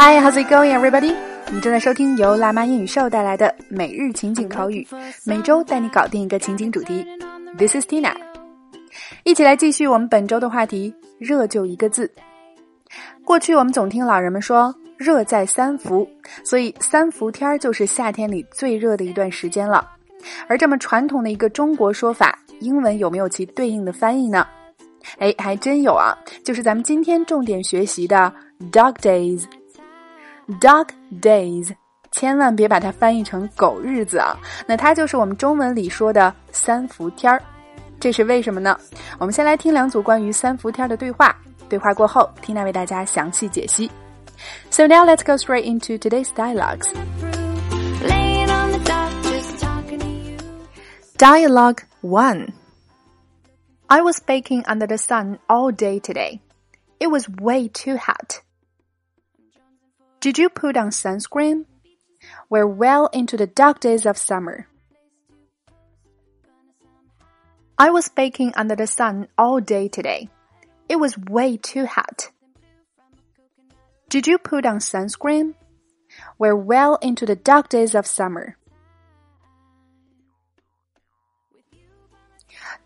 Hi, how's it going, everybody? 你正在收听由辣妈英语秀带来的每日情景口语，每周带你搞定一个情景主题。This is Tina，一起来继续我们本周的话题。热就一个字。过去我们总听老人们说“热在三伏”，所以三伏天儿就是夏天里最热的一段时间了。而这么传统的一个中国说法，英文有没有其对应的翻译呢？哎，还真有啊，就是咱们今天重点学习的 Dog Days。Dog Days，千万别把它翻译成狗日子啊！那它就是我们中文里说的三伏天儿。这是为什么呢？我们先来听两组关于三伏天的对话。对话过后，Tina 为大家详细解析。So now let's go straight into today's dialogues. Dialogue 1 I was baking under the sun all day today. It was way too hot. Did you put on sunscreen? We're well into the dark days of summer. I was baking under the sun all day today. It was way too hot. Did you put on sunscreen? We're well into the dark days of summer.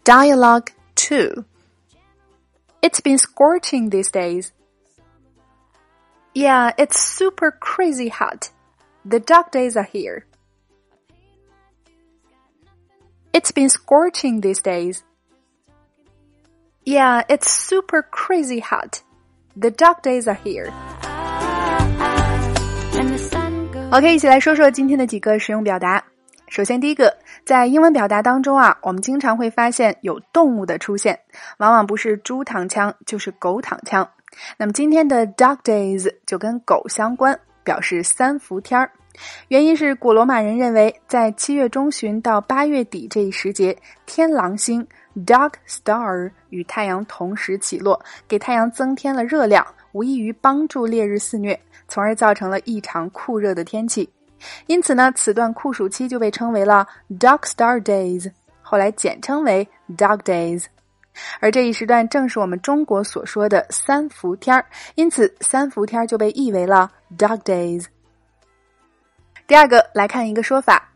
Dialogue 2 It's been scorching these days. Yeah, it's super crazy hot. The dark days are here. It's been scorching these days. Yeah, it's super crazy hot. The dark days are here. OK，一起来说说今天的几个实用表达。首先，第一个，在英文表达当中啊，我们经常会发现有动物的出现，往往不是猪躺枪就是狗躺枪。 那么今天的 Dog Days 就跟狗相关，表示三伏天儿。原因是古罗马人认为，在七月中旬到八月底这一时节，天狼星 Dog Star 与太阳同时起落，给太阳增添了热量，无异于帮助烈日肆虐，从而造成了异常酷热的天气。因此呢，此段酷暑期就被称为了 Dog Star Days，后来简称为 Dog Days。而这一时段正是我们中国所说的三伏天儿，因此三伏天儿就被译为了 Dog Days。第二个来看一个说法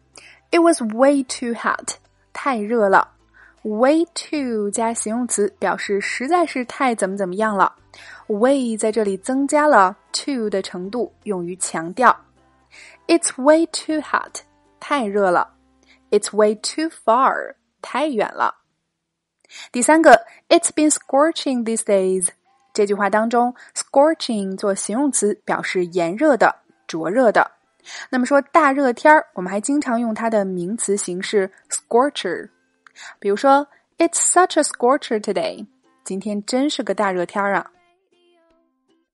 ，It was way too hot，太热了。Way too 加形容词表示实在是太怎么怎么样了。Way 在这里增加了 too 的程度，用于强调。It's way too hot，太热了。It's way too far，太远了。第三个，It's been scorching these days。这句话当中，scorching 做形容词表示炎热的、灼热的。那么说大热天儿，我们还经常用它的名词形式 scorcher。比如说，It's such a scorcher today。今天真是个大热天儿啊。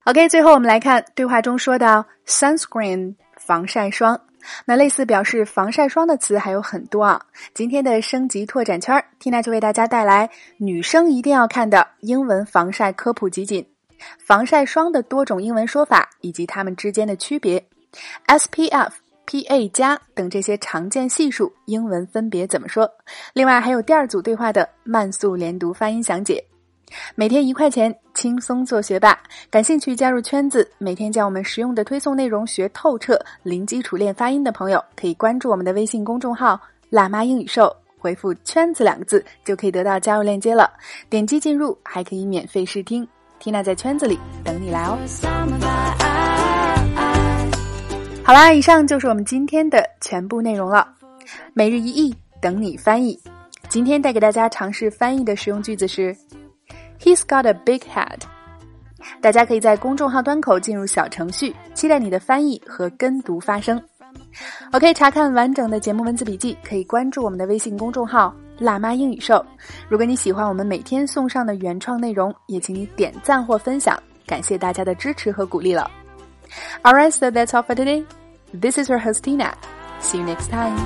OK，最后我们来看对话中说到 sunscreen 防晒霜。那类似表示防晒霜的词还有很多啊。今天的升级拓展圈，Tina 就为大家带来女生一定要看的英文防晒科普集锦，防晒霜的多种英文说法以及它们之间的区别，SPF、PA 加等这些常见系数英文分别怎么说？另外还有第二组对话的慢速连读发音详解。每天一块钱，轻松做学霸。感兴趣加入圈子，每天将我们实用的推送内容学透彻，零基础练发音的朋友，可以关注我们的微信公众号“辣妈英语秀”，回复“圈子”两个字，就可以得到加入链接了。点击进入，还可以免费试听。Tina 在圈子里等你来哦。好啦，以上就是我们今天的全部内容了。每日一译，等你翻译。今天带给大家尝试翻译的实用句子是。He's got a big head。大家可以在公众号端口进入小程序，期待你的翻译和跟读发声。OK，查看完整的节目文字笔记，可以关注我们的微信公众号“辣妈英语秀”。如果你喜欢我们每天送上的原创内容，也请你点赞或分享，感谢大家的支持和鼓励了。All right, so that's all for today. This is your host Tina. See you next time.